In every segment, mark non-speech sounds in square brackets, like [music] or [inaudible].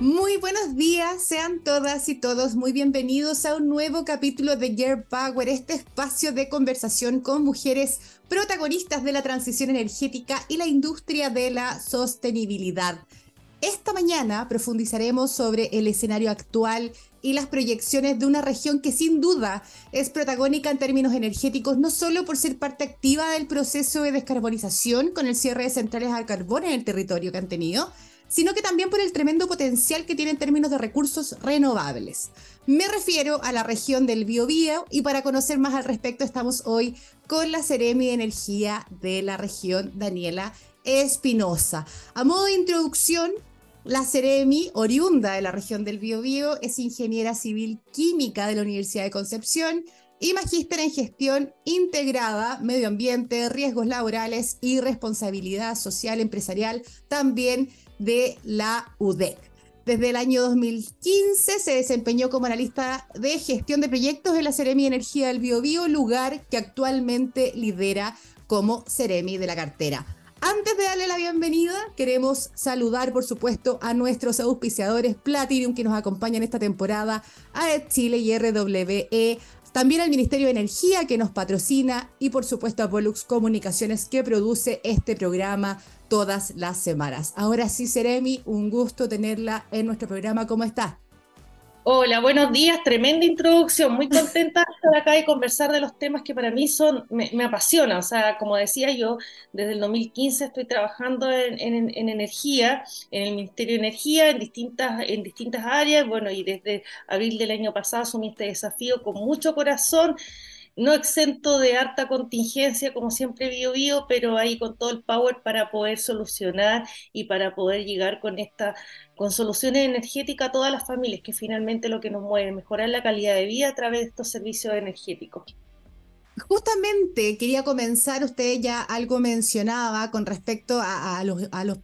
Muy buenos días, sean todas y todos muy bienvenidos a un nuevo capítulo de Gear Power, este espacio de conversación con mujeres protagonistas de la transición energética y la industria de la sostenibilidad. Esta mañana profundizaremos sobre el escenario actual y las proyecciones de una región que sin duda es protagónica en términos energéticos, no solo por ser parte activa del proceso de descarbonización con el cierre de centrales al carbón en el territorio que han tenido, sino que también por el tremendo potencial que tiene en términos de recursos renovables. Me refiero a la región del Biobío y para conocer más al respecto estamos hoy con la Ceremi de Energía de la región, Daniela Espinosa. A modo de introducción, la Ceremi, oriunda de la región del Biobío, es ingeniera civil química de la Universidad de Concepción y magíster en gestión integrada, medio ambiente, riesgos laborales y responsabilidad social empresarial, también de la UDEC. Desde el año 2015 se desempeñó como analista de gestión de proyectos en la Ceremi Energía del Biobío, lugar que actualmente lidera como Ceremi de la cartera. Antes de darle la bienvenida, queremos saludar, por supuesto, a nuestros auspiciadores Platinum que nos acompañan esta temporada, a Chile y RWE, también al Ministerio de Energía que nos patrocina y, por supuesto, a Pollux Comunicaciones que produce este programa todas las semanas. Ahora sí, Seremi, un gusto tenerla en nuestro programa. ¿Cómo está? Hola, buenos días, tremenda introducción, muy contenta de estar acá y conversar de los temas que para mí son, me, apasionan, o sea, como decía yo, desde el 2015 estoy trabajando en, energía, en el Ministerio de Energía, en distintas, en distintas áreas, bueno, y desde abril del año pasado asumí este desafío con mucho corazón, no exento de harta contingencia, como siempre Bio Bio, pero ahí con todo el power para poder solucionar y para poder llegar con esta con soluciones energéticas a todas las familias, que finalmente lo que nos mueve, mejorar la calidad de vida a través de estos servicios energéticos. Justamente quería comenzar, usted ya algo mencionaba con respecto a los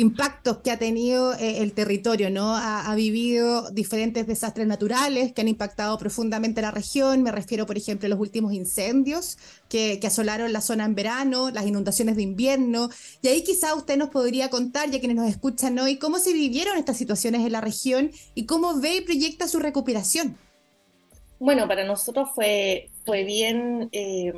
impactos que ha tenido eh, el territorio, ¿no? Ha, vivido diferentes desastres naturales que han impactado profundamente la región. Me refiero, por ejemplo, a los últimos incendios que, asolaron la zona en verano, las inundaciones de invierno. Y ahí quizá usted nos podría contar, ya quienes nos escuchan hoy, cómo se vivieron estas situaciones en la región y cómo ve y proyecta su recuperación. Bueno, para nosotros fue, fue bien... Eh,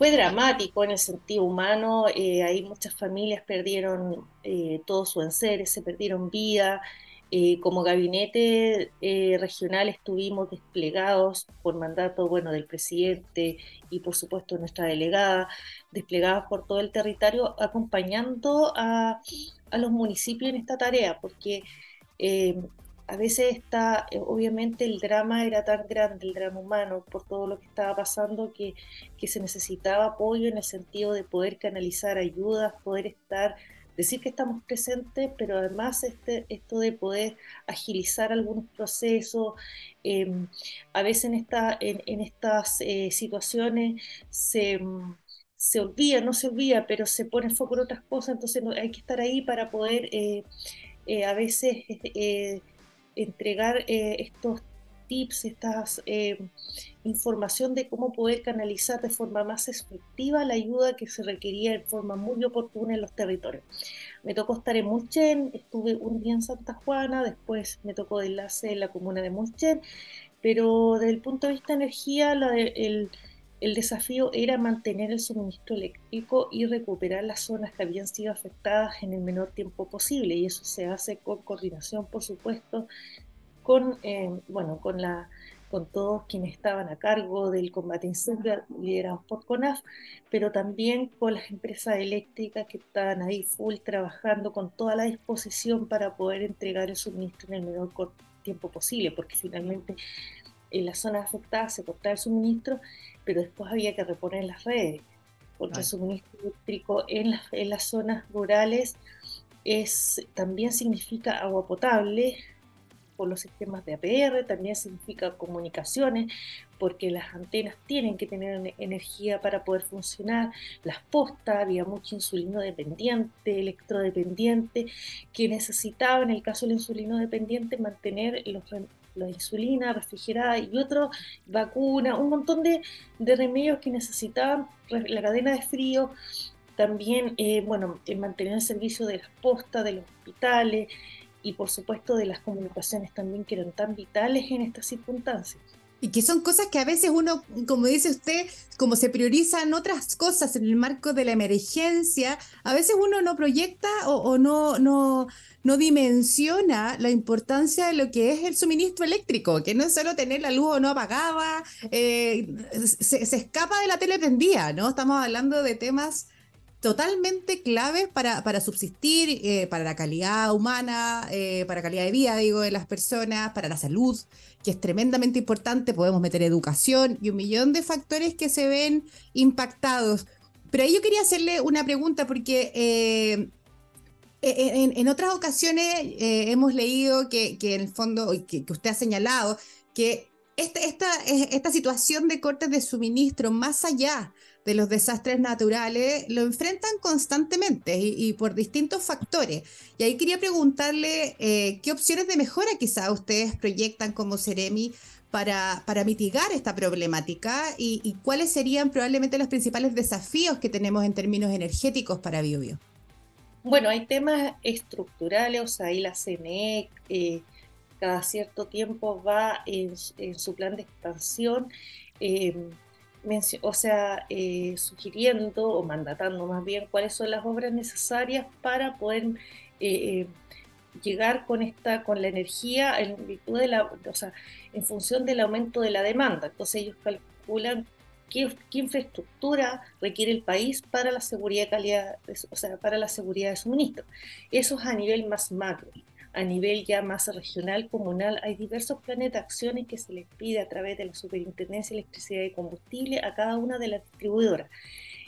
fue dramático en el sentido humano, eh, ahí muchas familias perdieron eh, todo su enseres, se perdieron vida. Eh, como gabinete regional estuvimos desplegados por mandato bueno, del presidente y por supuesto nuestra delegada, desplegados por todo el territorio acompañando a, a los municipios en esta tarea, porque a veces está, eh, obviamente el drama era tan grande, el drama humano, por todo lo que estaba pasando, que, que se necesitaba apoyo en el sentido de poder canalizar ayudas, poder estar, decir que estamos presentes, pero además este, esto de poder agilizar algunos procesos. Em, a veces en, en, estas eh, situaciones se se olvida, no se olvida, pero se pone foco en otras cosas, entonces hay que estar ahí para poder eh, a veces entregar eh, estos tips, esta eh, información de cómo poder canalizar de forma más efectiva la ayuda que se requería en forma muy oportuna en los territorios. Me tocó estar en Mulchen, estuve un día en Santa Juana, después me tocó de enlace en la comuna de Mulchen, pero desde el punto de vista de energía, el, el desafío era mantener el suministro eléctrico y recuperar las zonas que habían sido afectadas en el menor tiempo posible y eso se hace con coordinación, por supuesto, con, eh, bueno, con, la, con todos quienes estaban a cargo del combate incendio liderados por CONAF, pero también con las empresas eléctricas que estaban ahí full trabajando con toda la disposición para poder entregar el suministro en el menor tiempo posible, porque finalmente en las zonas afectadas se cortaba el suministro pero después había que reponer las redes, porque el suministro eléctrico en, en las zonas rurales es, también significa agua potable por los sistemas de APR, también significa comunicaciones, porque las antenas tienen que tener energía para poder funcionar, las postas, había mucho insulino dependiente, electrodependiente, que necesitaba en el caso del insulino dependiente mantener los, la insulina refrigerada y otro, vacuna, un montón de, remedios que necesitaban la cadena de frío, también, eh, bueno, mantener el servicio de las postas, de los hospitales, y por supuesto de las comunicaciones también que eran tan vitales en estas circunstancias. Y que son cosas que a veces uno, como dice usted, como se priorizan otras cosas en el marco de la emergencia, a veces uno no proyecta o, no, no, no dimensiona la importancia de lo que es el suministro eléctrico, que no es solo tener la luz o no apagada, eh, se, se, escapa de la tele prendida, ¿no? Estamos hablando de temas totalmente claves para, para subsistir, eh, para la calidad humana, eh, para la calidad de vida, digo, de las personas, para la salud, que es tremendamente importante. Podemos meter educación y un millón de factores que se ven impactados. Pero ahí yo quería hacerle una pregunta porque en, en, otras ocasiones hemos leído que, en el fondo, que, usted ha señalado, que esta, situación de cortes de suministro, más allá de los desastres naturales lo enfrentan constantemente y, por distintos factores. Y ahí quería preguntarle eh, qué opciones de mejora quizá ustedes proyectan como Ceremi para, para mitigar esta problemática y, cuáles serían probablemente los principales desafíos que tenemos en términos energéticos para BioBio. Bueno, hay temas estructurales, o sea, ahí la CNE eh, cada cierto tiempo va en, su plan de expansión. Eh, o sea, eh, sugiriendo o mandatando más bien cuáles son las obras necesarias para poder eh, eh, llegar con esta, con la energía en virtud de la, o sea, en función del aumento de la demanda. Entonces ellos calculan qué, infraestructura requiere el país para la seguridad de calidad, o sea, para la seguridad de suministro. Eso es a nivel más macro a nivel ya más regional, comunal, hay diversos planes de acciones que se les pide a través de la Superintendencia de Electricidad y Combustible a cada una de las distribuidoras.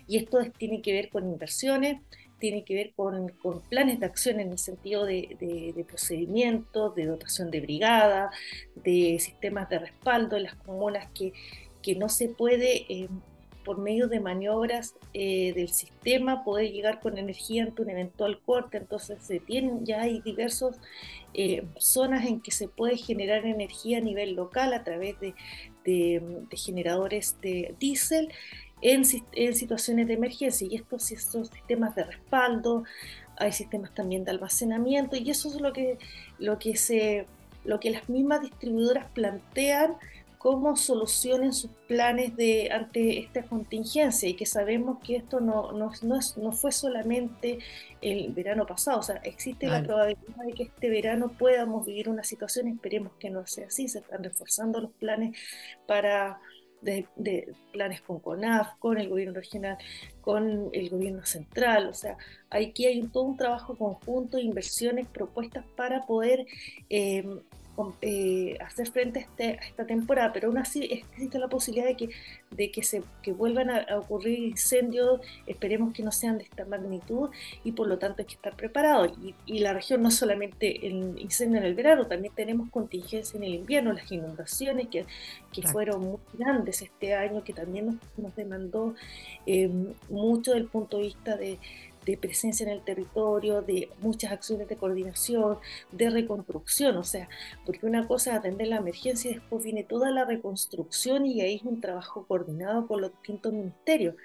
Y esto tiene que ver con inversiones, tiene que ver con, planes de acción en el sentido de, de, procedimientos, de dotación de brigada, de sistemas de respaldo en las comunas que, que no se puede eh, por medio de maniobras eh, del sistema poder llegar con energía ante un eventual corte. Entonces se tienen, ya hay diversas eh, zonas en que se puede generar energía a nivel local a través de, generadores de diésel en, situaciones de emergencia. Y estos son sistemas de respaldo, hay sistemas también de almacenamiento y eso es lo que, lo que, se, lo que las mismas distribuidoras plantean cómo solucionen sus planes de, ante esta contingencia y que sabemos que esto no, no, no, no fue solamente el verano pasado, o sea, existe la probabilidad de que este verano podamos vivir una situación, esperemos que no sea así, se están reforzando los planes para... De, planes con CONAF, con el gobierno regional, con el gobierno central. O sea, aquí hay todo un trabajo conjunto, inversiones propuestas para poder eh, eh, hacer frente a, este, a, esta temporada, pero aún así existe la posibilidad de que, de que, se, que vuelvan a, ocurrir incendios, esperemos que no sean de esta magnitud y por lo tanto hay que estar preparados. Y, y la región no solamente el incendio en el verano, también tenemos contingencia en el invierno, las inundaciones que, que fueron muy grandes este año, que también nos, nos demandó eh, mucho del punto de vista de de presencia en el territorio, de muchas acciones de coordinación, de reconstrucción, o sea, porque una cosa es atender la emergencia y después viene toda la reconstrucción y ahí es un trabajo coordinado con los distintos ministerios.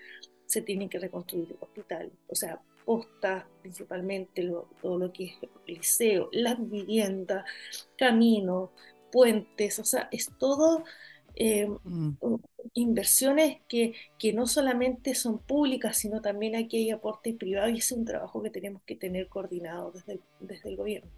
Se tienen que reconstruir hospitales, o sea, postas principalmente, todo lo que es liceo, las viviendas, caminos, puentes, o sea, es todo eh, mm. Inversiones que, que, no solamente son públicas, sino también aquí hay aporte privado y es un trabajo que tenemos que tener coordinado desde el, desde el gobierno.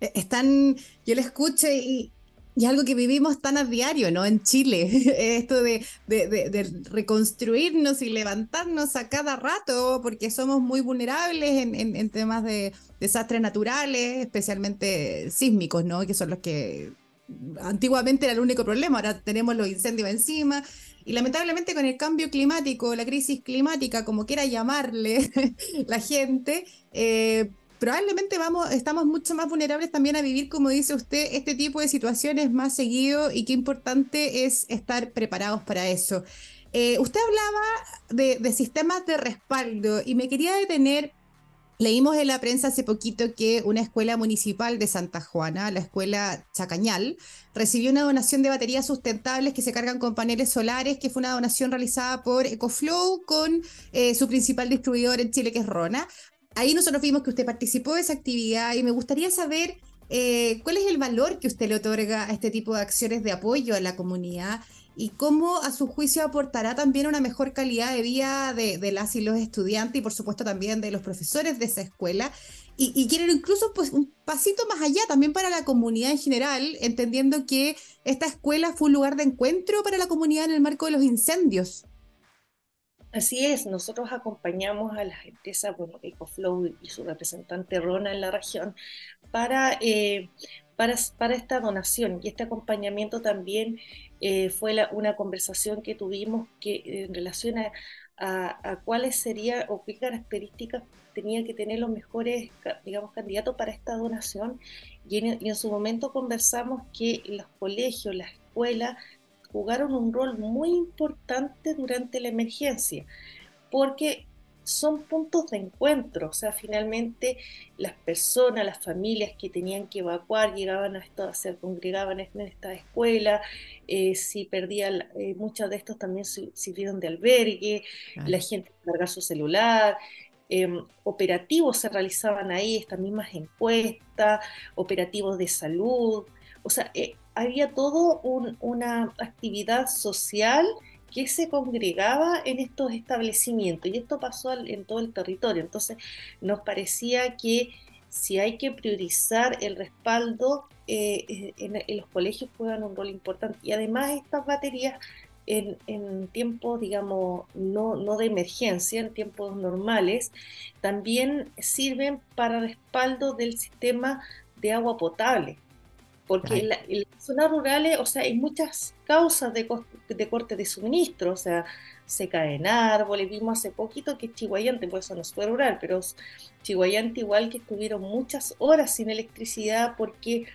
E, están, yo le escuché y, y algo que vivimos tan a diario, ¿no? En Chile, [laughs] esto de, de, de, reconstruirnos y levantarnos a cada rato, porque somos muy vulnerables en, en, en, temas de desastres naturales, especialmente sísmicos, ¿no? Que son los que antiguamente era el único problema, ahora tenemos los incendios encima. Y lamentablemente con el cambio climático, la crisis climática, como quiera llamarle [laughs] la gente, eh, probablemente vamos, estamos mucho más vulnerables también a vivir, como dice usted, este tipo de situaciones más seguido y qué importante es estar preparados para eso. Eh, usted hablaba de, de, sistemas de respaldo y me quería detener Leímos en la prensa hace poquito que una escuela municipal de Santa Juana, la escuela Chacañal, recibió una donación de baterías sustentables que se cargan con paneles solares, que fue una donación realizada por EcoFlow con eh, su principal distribuidor en Chile, que es Rona. Ahí nosotros vimos que usted participó de esa actividad y me gustaría saber eh, ¿cuál es el valor que usted le otorga a este tipo de acciones de apoyo a la comunidad? Y cómo a su juicio aportará también una mejor calidad de vida de, las y los estudiantes y por supuesto también de los profesores de esa escuela. Y, quieren incluso pues, un pasito más allá también para la comunidad en general, entendiendo que esta escuela fue un lugar de encuentro para la comunidad en el marco de los incendios. Así es, nosotros acompañamos a las empresas, bueno, EcoFlow y su representante Rona en la región eh, para, para, esta donación y este acompañamiento también eh, fue una conversación que tuvimos que, en relación a, a, cuáles serían o qué características tenía que tener los mejores, digamos, candidatos para esta donación. Y en, y en su momento conversamos que los colegios, las escuelas, jugaron un rol muy importante durante la emergencia, porque son puntos de encuentro, o sea, finalmente las personas, las familias que tenían que evacuar llegaban a esto, se congregaban en esta escuela, eh, si perdían, eh, muchos de estos también sirvieron de albergue, la gente cargar su celular, em, operativos se realizaban ahí, estas mismas encuestas, operativos de salud, o sea, eh, había todo una actividad social que se congregaba en estos establecimientos y esto pasó en todo el territorio. Entonces nos parecía que si hay que priorizar el respaldo, eh, en, los colegios juegan un rol importante. Y además estas baterías en, tiempos, digamos, no, no, de emergencia, en tiempos normales, también sirven para respaldo del sistema de agua potable porque en, las zonas rurales, o sea, hay muchas causas de, de, corte de suministro, o sea, se caen árboles, vimos hace poquito que Chihuayante, pues eso no fue rural, pero Chihuayante igual que estuvieron muchas horas sin electricidad porque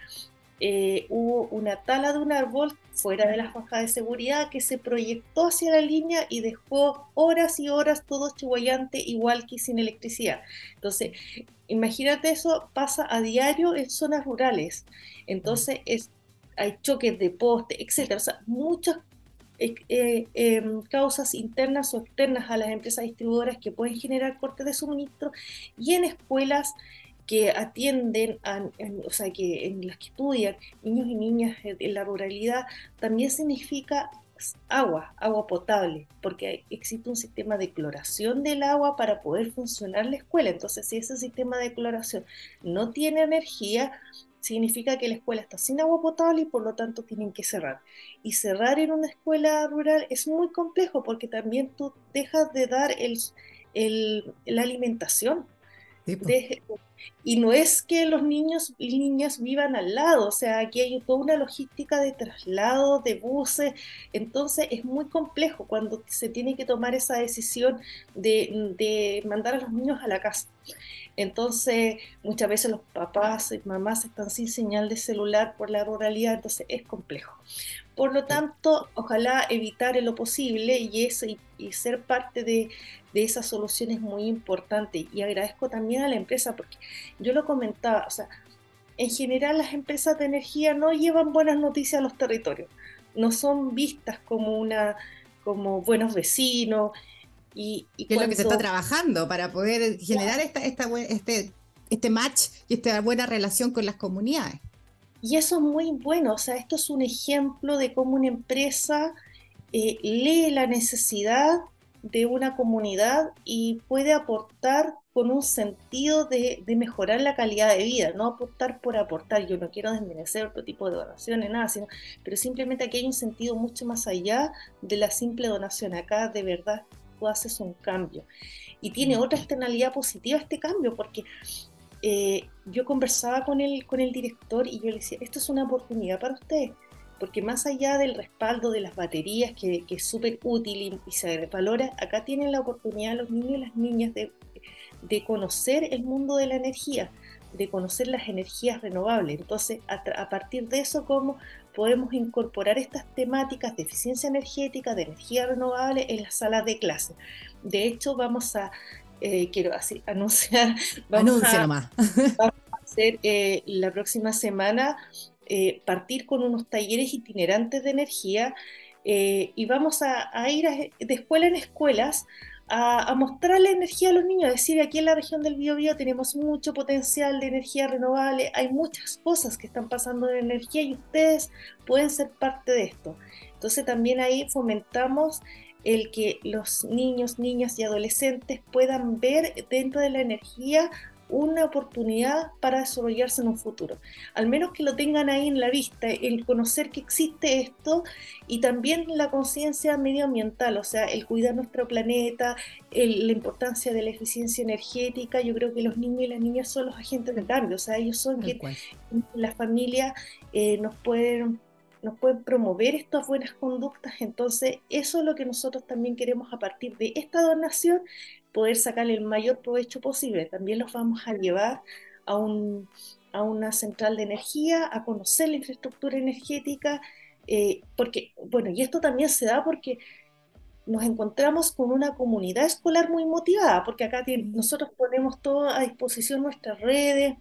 eh, hubo una tala de un árbol fuera de la faja de seguridad que se proyectó hacia la línea y dejó horas y horas todo Chihuayante igual que sin electricidad. Entonces, imagínate eso pasa a diario en zonas rurales. Entonces, es, hay choques de poste, etcétera. O sea, muchas eh, eh, em, causas internas o externas a las empresas distribuidoras que pueden generar cortes de suministro y en escuelas que atienden, a, o sea, que en las que estudian niños y niñas en la ruralidad, también significa agua, agua potable, porque existe un sistema de cloración del agua para poder funcionar la escuela. Entonces, si ese sistema de cloración no tiene energía, significa que la escuela está sin agua potable y por lo tanto tienen que cerrar. Y cerrar en una escuela rural es muy complejo porque también tú dejas de dar el, la alimentación. Y no es que los niños y niñas vivan al lado, o sea, aquí hay toda una logística de traslado, de buses, entonces es muy complejo cuando se tiene que tomar esa decisión de, mandar a los niños a la casa. Entonces, muchas veces los papás y mamás están sin señal de celular por la ruralidad, entonces es complejo. Por lo tanto, ojalá evitar en lo posible y, eso, y ser parte de, de esas soluciones muy importante. Y agradezco también a la empresa porque yo lo comentaba, o sea, en general las empresas de energía no llevan buenas noticias a los territorios, no son vistas como una como buenos vecinos y, y es lo que se está trabajando para poder generar esta, esta, este, este match y esta buena relación con las comunidades. Y eso es muy bueno, o sea, esto es un ejemplo de cómo una empresa eh, lee la necesidad de una comunidad y puede aportar con un sentido de, mejorar la calidad de vida, no aportar por aportar. Yo no quiero desmerecer otro tipo de donaciones, nada, sino, pero simplemente aquí hay un sentido mucho más allá de la simple donación. Acá de verdad tú haces un cambio. Y tiene otra externalidad positiva este cambio, porque eh, yo conversaba con el, con el director y yo le decía, esto es una oportunidad para ustedes porque más allá del respaldo de las baterías, que, es súper útil y, se valora, acá tienen la oportunidad los niños y las niñas de, conocer el mundo de la energía, de conocer las energías renovables. Entonces, a, partir de eso, ¿cómo podemos incorporar estas temáticas de eficiencia energética, de energía renovable en las salas de clase? De hecho, vamos a, eh, quiero así, [laughs] anunciar, [laughs] vamos a, hacer eh, la próxima semana eh, partir con unos talleres itinerantes de energía y vamos a, ir de escuela en escuelas a, mostrar la energía a los niños, es decir, aquí en la región del Biobío tenemos mucho potencial de energía renovable, hay muchas cosas que están pasando en energía y ustedes pueden ser parte de esto. Entonces también ahí fomentamos el que los niños, niñas y adolescentes puedan ver dentro de la energía una oportunidad para desarrollarse en un futuro. Al menos que lo tengan ahí en la vista, el conocer que existe esto y también la conciencia medioambiental, o sea, el cuidar nuestro planeta, la importancia de la eficiencia energética. Yo creo que los niños y las niñas son los agentes de cambio, o sea, ellos son que las familias eh, nos pueden nos pueden promover estas buenas conductas, entonces eso es lo que nosotros también queremos a partir de esta donación, poder sacarle el mayor provecho posible. También los vamos a llevar a, un, a una central de energía, a conocer la infraestructura energética, eh, porque, bueno, y esto también se da porque nos encontramos con una comunidad escolar muy motivada, porque acá nosotros ponemos todo a disposición nuestras redes,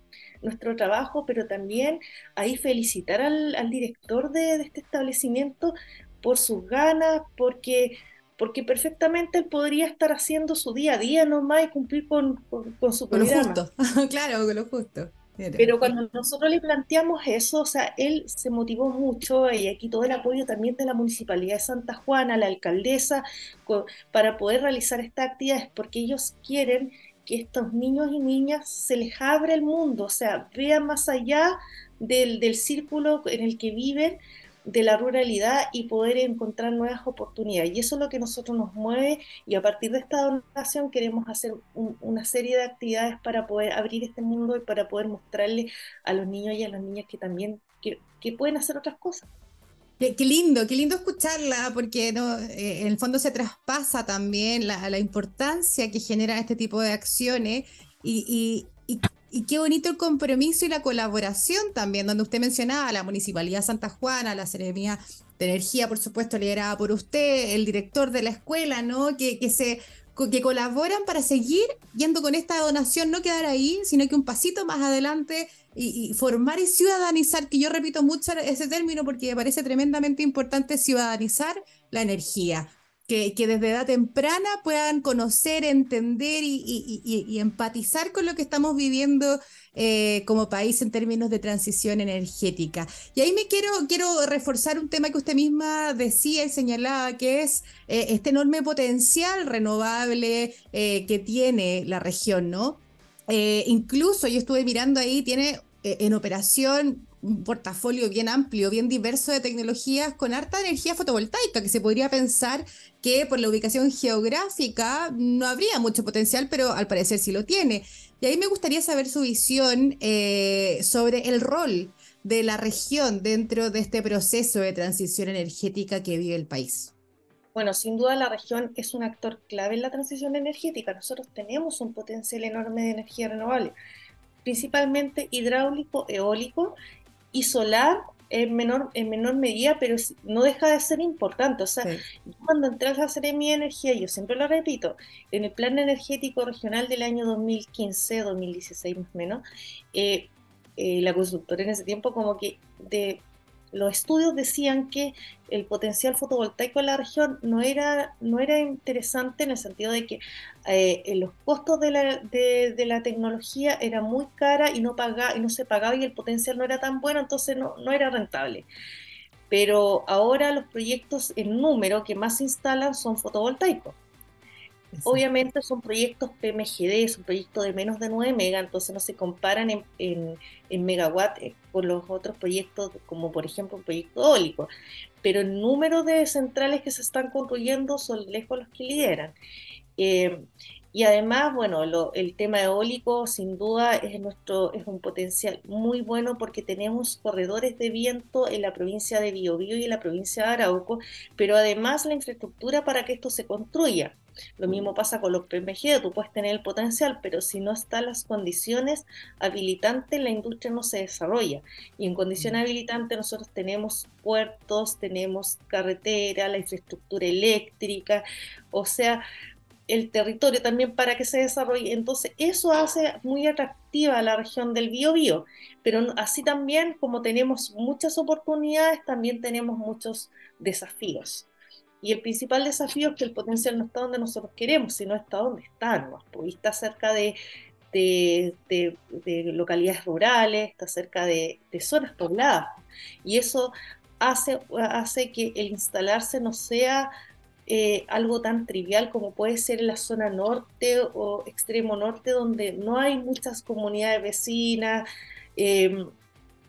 nuestro trabajo, pero también ahí felicitar al, director de, de, este establecimiento por sus ganas, porque porque perfectamente él podría estar haciendo su día a día nomás y cumplir con, con, su programa. Con lo justo, [laughs] claro, con lo justo. Pero cuando nosotros le planteamos eso, o sea, él se motivó mucho y aquí todo el apoyo también de la Municipalidad de Santa Juana, la alcaldesa, para poder realizar estas actividades, porque ellos quieren que estos niños y niñas se les abra el mundo, o sea, vean más allá del, del círculo en el que viven, de la ruralidad y poder encontrar nuevas oportunidades. Y eso es lo que nosotros nos mueve y a partir de esta donación queremos hacer una serie de actividades para poder abrir este mundo y para poder mostrarle a los niños y a las niñas que también que, pueden hacer otras cosas. Qué, lindo, qué lindo escucharla, porque eh, en el fondo se traspasa también la, importancia que genera este tipo de acciones y, qué bonito el compromiso y la colaboración también, donde usted mencionaba la Municipalidad Santa Juana, la Seremía de Energía, por supuesto, liderada por usted, el director de la escuela, ¿no? Que, que se que colaboran para seguir yendo con esta donación, no quedar ahí, sino que un pasito más adelante y, y, formar y ciudadanizar, que yo repito mucho ese término porque me parece tremendamente importante ciudadanizar la energía que, desde edad temprana puedan conocer, entender y, empatizar con lo que estamos viviendo eh, como país en términos de transición energética. Y ahí me quiero, quiero reforzar un tema que usted misma decía y señalaba, que es eh, este enorme potencial renovable eh, que tiene la región, ¿no? incluso yo estuve mirando ahí, tiene en operación un portafolio bien amplio, bien diverso de tecnologías con harta energía fotovoltaica, que se podría pensar que por la ubicación geográfica no habría mucho potencial, pero al parecer sí lo tiene. Y ahí me gustaría saber su visión eh, sobre el rol de la región dentro de este proceso de transición energética que vive el país. Bueno, sin duda la región es un actor clave en la transición energética. Nosotros tenemos un potencial enorme de energía renovable, principalmente hidráulico, eólico y solar en menor, en menor medida, pero no deja de ser importante. O sea, cuando entré a hacer mi energía, yo siempre lo repito, en el plan energético regional del año 2015, 2016 más o menos, eh, eh, la consultora en ese tiempo como que de los estudios decían que el potencial fotovoltaico en la región no era, no era interesante en el sentido de que eh, los costos de la, de, la, tecnología eran muy cara y no, pagaba, y no se pagaba y el potencial no era tan bueno, entonces no, no era rentable. Pero ahora los proyectos en número que más se instalan son fotovoltaicos. Obviamente son proyectos PMGD, son proyectos de menos de 9 megas, entonces no se comparan en, en, en megawatt eh, con los otros proyectos, como por ejemplo un proyecto eólico. Pero el número de centrales que se están construyendo son lejos los que lideran. Eh, y además, bueno, el tema eólico sin duda es, nuestro, es un potencial muy bueno porque tenemos corredores de viento en la provincia de Biobío y en la provincia de Arauco, pero además la infraestructura para que esto se construya. Lo mismo pasa con los PMG, tú puedes tener el potencial, pero si no están las condiciones habilitantes, la industria no se desarrolla. Y en condiciones habilitantes nosotros tenemos puertos, tenemos carretera, la infraestructura eléctrica, o sea, el territorio también para que se desarrolle. Entonces, eso hace muy atractiva a la región del Biobío, pero así también como tenemos muchas oportunidades, también tenemos muchos desafíos. Y el principal desafío es que el potencial no está donde nosotros queremos, sino está donde está, ¿no? está cerca de, de, localidades rurales, está cerca de, zonas pobladas. Y eso hace, hace que el instalarse no sea eh, algo tan trivial como puede ser en la zona norte o extremo norte, donde no hay muchas comunidades vecinas. Em, un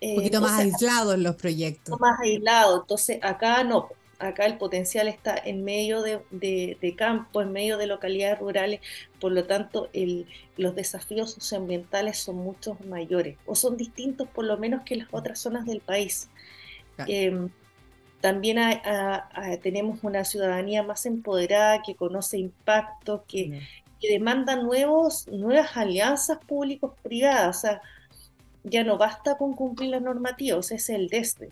eh, poquito más aislados los proyectos. Más aislados, entonces acá no, acá el potencial está en medio de, de, campo, en medio de localidades rurales, por lo tanto el, los desafíos socioambientales son mucho mayores o son distintos por lo menos que las otras zonas del país. Em, también tenemos una ciudadanía más empoderada que conoce impactos, que, que, demanda nuevos, nuevas alianzas públicos-privadas. O sea, ya no basta con cumplir las normativas, es el desde.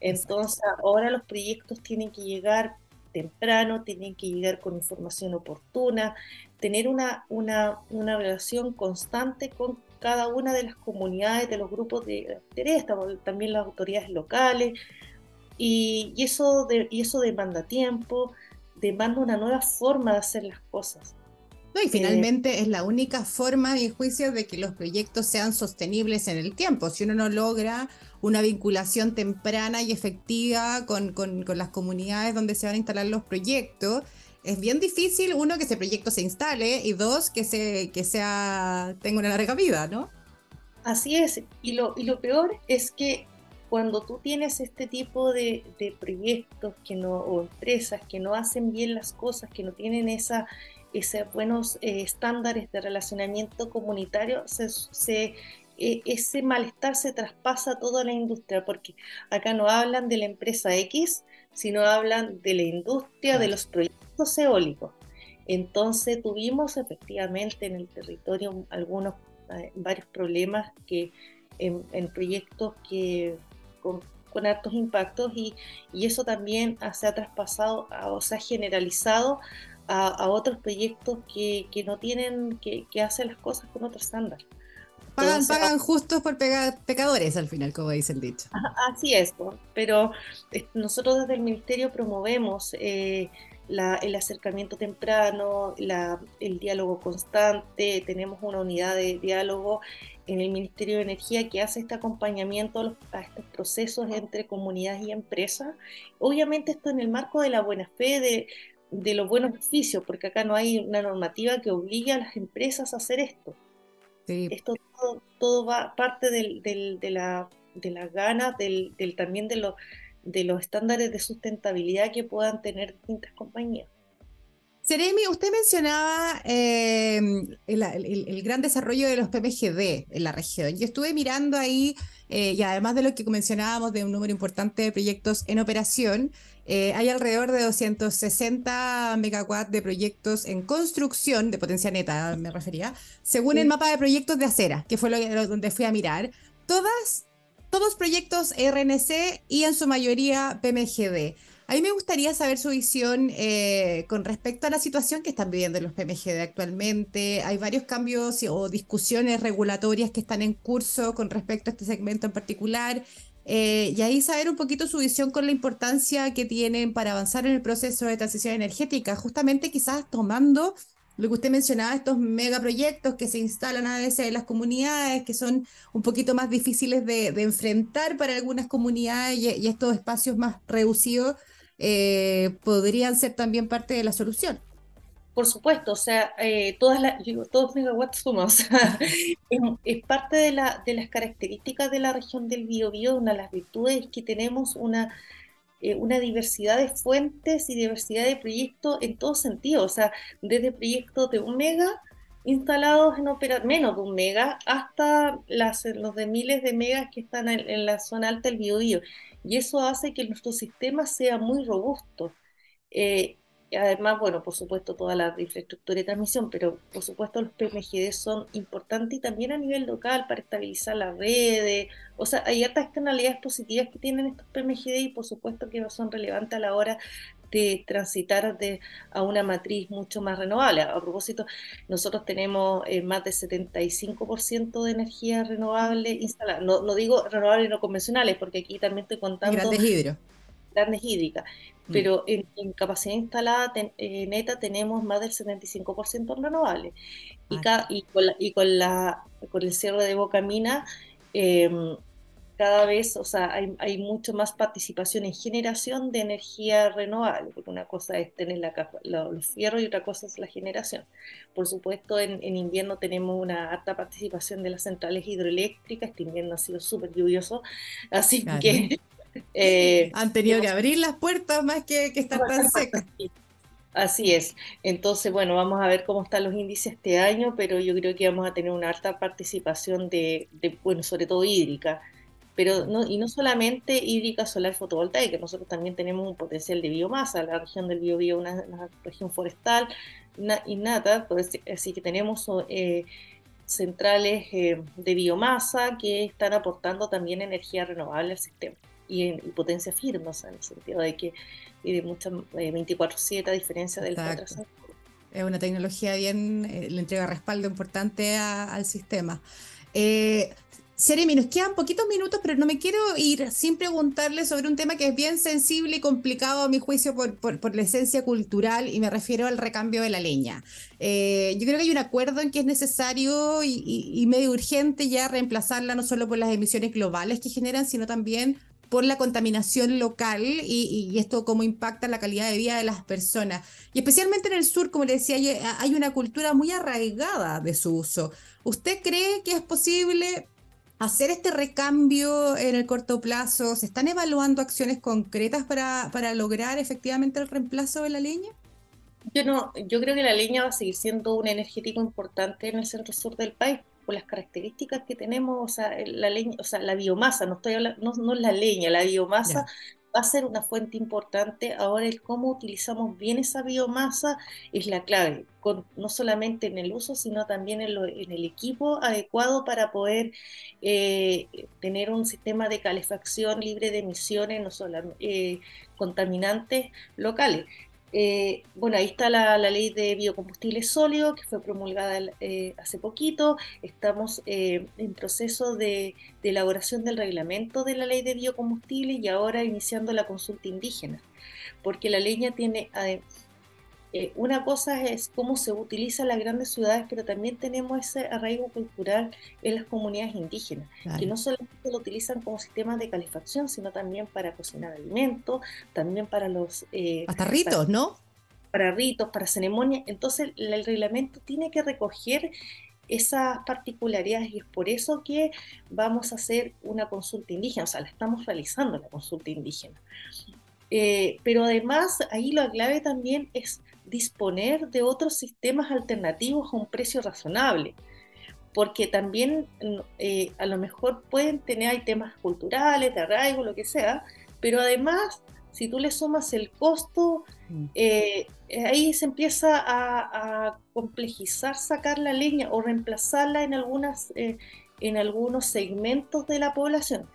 Entonces, ahora los proyectos tienen que llegar temprano, tienen que llegar con información oportuna, tener una, una, una relación constante con cada una de las comunidades, de los grupos de interés, también las autoridades locales, y, eso de, y eso demanda tiempo, demanda una nueva forma de hacer las cosas. No, y eh, finalmente es la única forma, mi juicio, de que los proyectos sean sostenibles en el tiempo. Si uno no logra una vinculación temprana y efectiva con, con, con, las comunidades donde se van a instalar los proyectos, es bien difícil, uno, que ese proyecto se instale y dos, que, se, que sea, tenga una larga vida, ¿no? Así es, y lo, y lo peor es que cuando tú tienes este tipo de, de proyectos que no, o empresas que no hacen bien las cosas, que no tienen esa, esos buenos eh, estándares de relacionamiento comunitario, se, se e, ese malestar se traspasa a toda la industria, porque acá no hablan de la empresa X, sino hablan de la industria de los proyectos eólicos. Entonces tuvimos efectivamente en el territorio algunos, eh, varios problemas que en, proyectos que con, con altos impactos y, y, eso también se ha traspasado o se ha generalizado a, otros proyectos que, que no tienen, que, que, hacen las cosas con otro estándar. Pagan, pagan justos por pecadores al final, como dice el dicho. Así es, pero eh, nosotros desde el Ministerio promovemos eh, el acercamiento temprano, el diálogo constante, tenemos una unidad de diálogo en el Ministerio de Energía que hace este acompañamiento a estos procesos entre comunidades y empresas. Obviamente esto en el marco de la buena fe, de, de los buenos oficios, porque acá no hay una normativa que obligue a las empresas a hacer esto. Esto todo, va parte del, de, la, de las ganas, del, también de, lo, de los estándares de sustentabilidad que puedan tener distintas compañías. Seremi, usted mencionaba eh, el, gran desarrollo de los PMGD en la región. Yo estuve mirando ahí, eh, y además de lo que mencionábamos de un número importante de proyectos en operación, eh, hay alrededor de 260 megawatts de proyectos en construcción, de potencia neta me refería, según el mapa de proyectos de acera, que fue lo, donde fui a mirar. Todas, todos proyectos RNC y en su mayoría PMGD. A mí me gustaría saber su visión eh, con respecto a la situación que están viviendo los PMGD actualmente. Hay varios cambios o discusiones regulatorias que están en curso con respecto a este segmento en particular. Eh, y ahí saber un poquito su visión con la importancia que tienen para avanzar en el proceso de transición energética, justamente quizás tomando lo que usted mencionaba, estos megaproyectos que se instalan a veces en las comunidades, que son un poquito más difíciles de, enfrentar para algunas comunidades y estos espacios más reducidos eh, podrían ser también parte de la solución. Por supuesto, o sea, eh, todas las, todos megawatts sumas, [laughs] es, parte de, la, de las características de la región del Biobío, una de las virtudes es que tenemos una, eh, una diversidad de fuentes y diversidad de proyectos en todo sentido, o sea, desde proyectos de un mega instalados en opera menos de un mega hasta las, los de miles de megas que están en, la zona alta del Biobío y eso hace que nuestro sistema sea muy robusto. Eh, además, bueno, por supuesto, toda la infraestructura de transmisión, pero por supuesto los PMGD son importantes y también a nivel local para estabilizar las redes. O sea, hay otras externalidades positivas que tienen estos PMGD y por supuesto que son relevantes a la hora de transitar de, a una matriz mucho más renovable. A propósito, nosotros tenemos eh, más de 75% de energía renovable instalada. No, no digo renovables no convencionales, porque aquí también estoy contando... Grandes hidro. grandes hídricas, mm. pero en, capacidad instalada neta tenemos más del 75% renovables. Y, y, con y, con la, con el cierre de Bocamina, eh, cada vez, o sea, hay, hay, mucho más participación en generación de energía renovable, porque una cosa es tener la, los fierros y otra cosa es la generación. Por supuesto, en, en, invierno tenemos una alta participación de las centrales hidroeléctricas, este invierno ha sido súper lluvioso, así que... Eh, Han tenido que abrir las puertas más que, que estar tan [laughs] secas. Así es. Entonces, bueno, vamos a ver cómo están los índices este año, pero yo creo que vamos a tener una alta participación de, de bueno, sobre todo hídrica pero no, y no solamente hídrica solar fotovoltaica, nosotros también tenemos un potencial de biomasa, la región del Biobío es una, una, región forestal innata, pues, así que tenemos eh, centrales eh, de biomasa que están aportando también energía renovable al sistema y, en, potencia firme, o sea, en el sentido de que de muchas 24/7 a diferencia del Es una tecnología bien, eh, le entrega respaldo importante al sistema. Eh, Seremi, nos quedan poquitos minutos, pero no me quiero ir sin preguntarle sobre un tema que es bien sensible y complicado a mi juicio por, por, la esencia cultural y me refiero al recambio de la leña. Eh, yo creo que hay un acuerdo en que es necesario y, medio urgente ya reemplazarla no solo por las emisiones globales que generan, sino también por la contaminación local y, y, esto cómo impacta la calidad de vida de las personas. Y especialmente en el sur, como le decía, hay, hay una cultura muy arraigada de su uso. ¿Usted cree que es posible hacer este recambio en el corto plazo? ¿Se están evaluando acciones concretas para, para lograr efectivamente el reemplazo de la leña? Yo no, yo creo que la leña va a seguir siendo un energético importante en el centro sur del país por las características que tenemos, o sea, la leña, o sea, la biomasa, no estoy hablando, no, no la leña, la biomasa va a ser una fuente importante. Ahora el cómo utilizamos bien esa biomasa es la clave, con, no solamente en el uso, sino también en, el equipo adecuado para poder eh, tener un sistema de calefacción libre de emisiones, no solo eh, contaminantes locales. Eh, bueno, ahí está la, ley de biocombustibles sólidos que fue promulgada eh, hace poquito. Estamos eh, en proceso de, elaboración del reglamento de la ley de biocombustibles y ahora iniciando la consulta indígena, porque la leña tiene, eh, una cosa es cómo se utiliza en las grandes ciudades, pero también tenemos ese arraigo cultural en las comunidades indígenas, que no solamente lo utilizan como sistema de calefacción, sino también para cocinar alimentos, también para los... Eh, Hasta ritos, ¿no? Para ritos, para ceremonias. Entonces el reglamento tiene que recoger esas particularidades y es por eso que vamos a hacer una consulta indígena, o sea, la estamos realizando la consulta indígena. Eh, pero además, ahí lo clave también es disponer de otros sistemas alternativos a un precio razonable, porque también mm, eh, a lo mejor pueden tener, hay temas culturales, de arraigo, lo que sea, pero además, si tú le sumas el costo, mm. eh, ahí se empieza a, complejizar sacar la leña o reemplazarla en, algunas, en algunos segmentos de la población.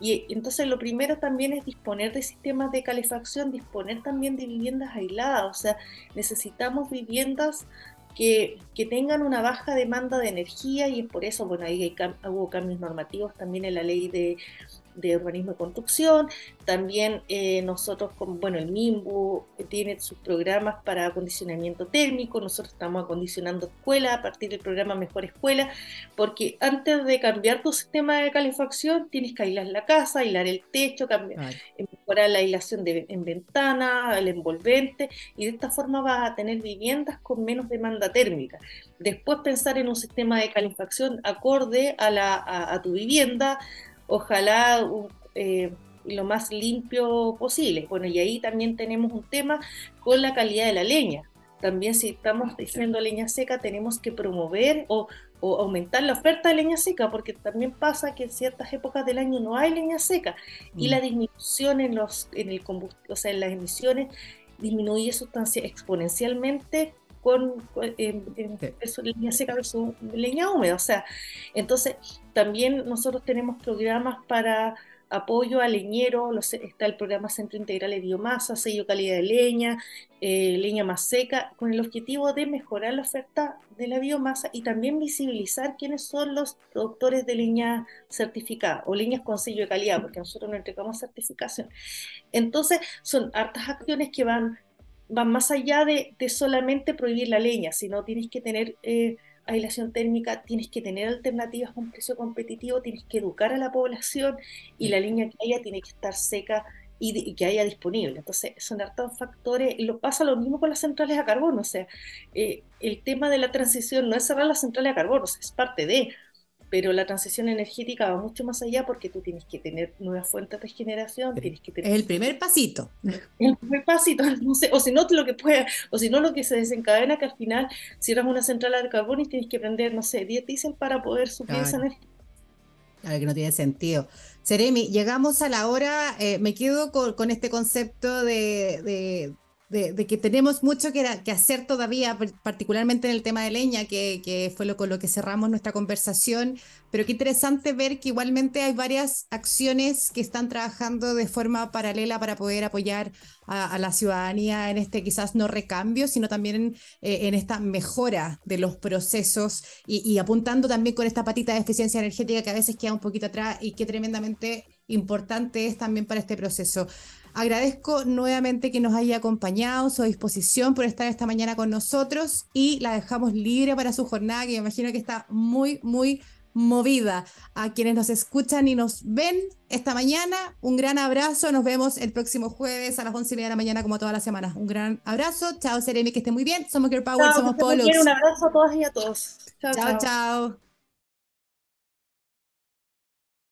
Y entonces lo primero también es disponer de sistemas de calefacción, disponer también de viviendas aisladas, o sea, necesitamos viviendas que, que tengan una baja demanda de energía y es por eso, bueno, ahí hay, hubo cambios normativos también en la ley de, de urbanismo y construcción. También eh, nosotros, como, bueno, el MIMBU tiene sus programas para acondicionamiento térmico. Nosotros estamos acondicionando escuelas a partir del programa Mejor Escuela, porque antes de cambiar tu sistema de calefacción, tienes que aislar la casa, aislar el techo, cambiar, mejorar la aislación de, en ventana, el envolvente, y de esta forma vas a tener viviendas con menos demanda térmica. Después pensar en un sistema de calefacción acorde a, la, a tu vivienda, ojalá eh, lo más limpio posible. Bueno, y ahí también tenemos un tema con la calidad de la leña. También si estamos diciendo leña seca, tenemos que promover o, aumentar la oferta de leña seca, porque también pasa que en ciertas épocas del año no hay leña seca y la mm. disminución en, los, en, el o sea, en las emisiones disminuye sustancia exponencialmente con, leña seca versus leña húmeda. O sea, entonces también nosotros tenemos programas para apoyo a leñeros, está el programa Centro Integral de Biomasa, sello calidad de leña, eh, leña más seca, con el objetivo de mejorar la oferta de la biomasa y también visibilizar quiénes son los productores de leña certificada o leñas con sello de calidad, porque nosotros no entregamos certificación. Entonces, son hartas acciones que van, van más allá de, solamente prohibir la leña, sino tienes que tener... Eh, aislación térmica, tienes que tener alternativas con precio competitivo, tienes que educar a la población y la línea que haya tiene que estar seca y, que haya disponible. Entonces, son hartos factores. Lo pasa lo mismo con las centrales a carbono. O sea, eh, el tema de la transición no es cerrar las centrales a carbono, es parte de pero la transición energética va mucho más allá porque tú tienes que tener nuevas fuentes de generación, tienes que tener... Es el primer pasito. [laughs] El primer pasito, [laughs] no sé, o si no lo que puede, o si no lo que se desencadena que al final cierras una central de carbono y tienes que prender, no sé, 10 diésel para poder suplir esa energía. Claro que no tiene sentido. Seremi, llegamos a la hora, eh, me quedo con, este concepto de, de, que tenemos mucho que, hacer todavía, particularmente en el tema de leña, que, fue lo con lo que cerramos nuestra conversación, pero qué interesante ver que igualmente hay varias acciones que están trabajando de forma paralela para poder apoyar a, la ciudadanía en este quizás no recambio, sino también eh, en esta mejora de los procesos y, y apuntando también con esta patita de eficiencia energética que a veces queda un poquito atrás y que tremendamente importante es también para este proceso. Agradezco nuevamente que nos haya acompañado, su disposición por estar esta mañana con nosotros y la dejamos libre para su jornada, que me imagino que está muy, muy movida. A quienes nos escuchan y nos ven esta mañana, un gran abrazo. Nos vemos el próximo jueves a las once y media de la mañana, como todas las semanas. Un gran abrazo. Chao, Seremi, que esté muy bien. Somos Girl Power, somos Polos. Un abrazo a todas y a todos. chao. chao.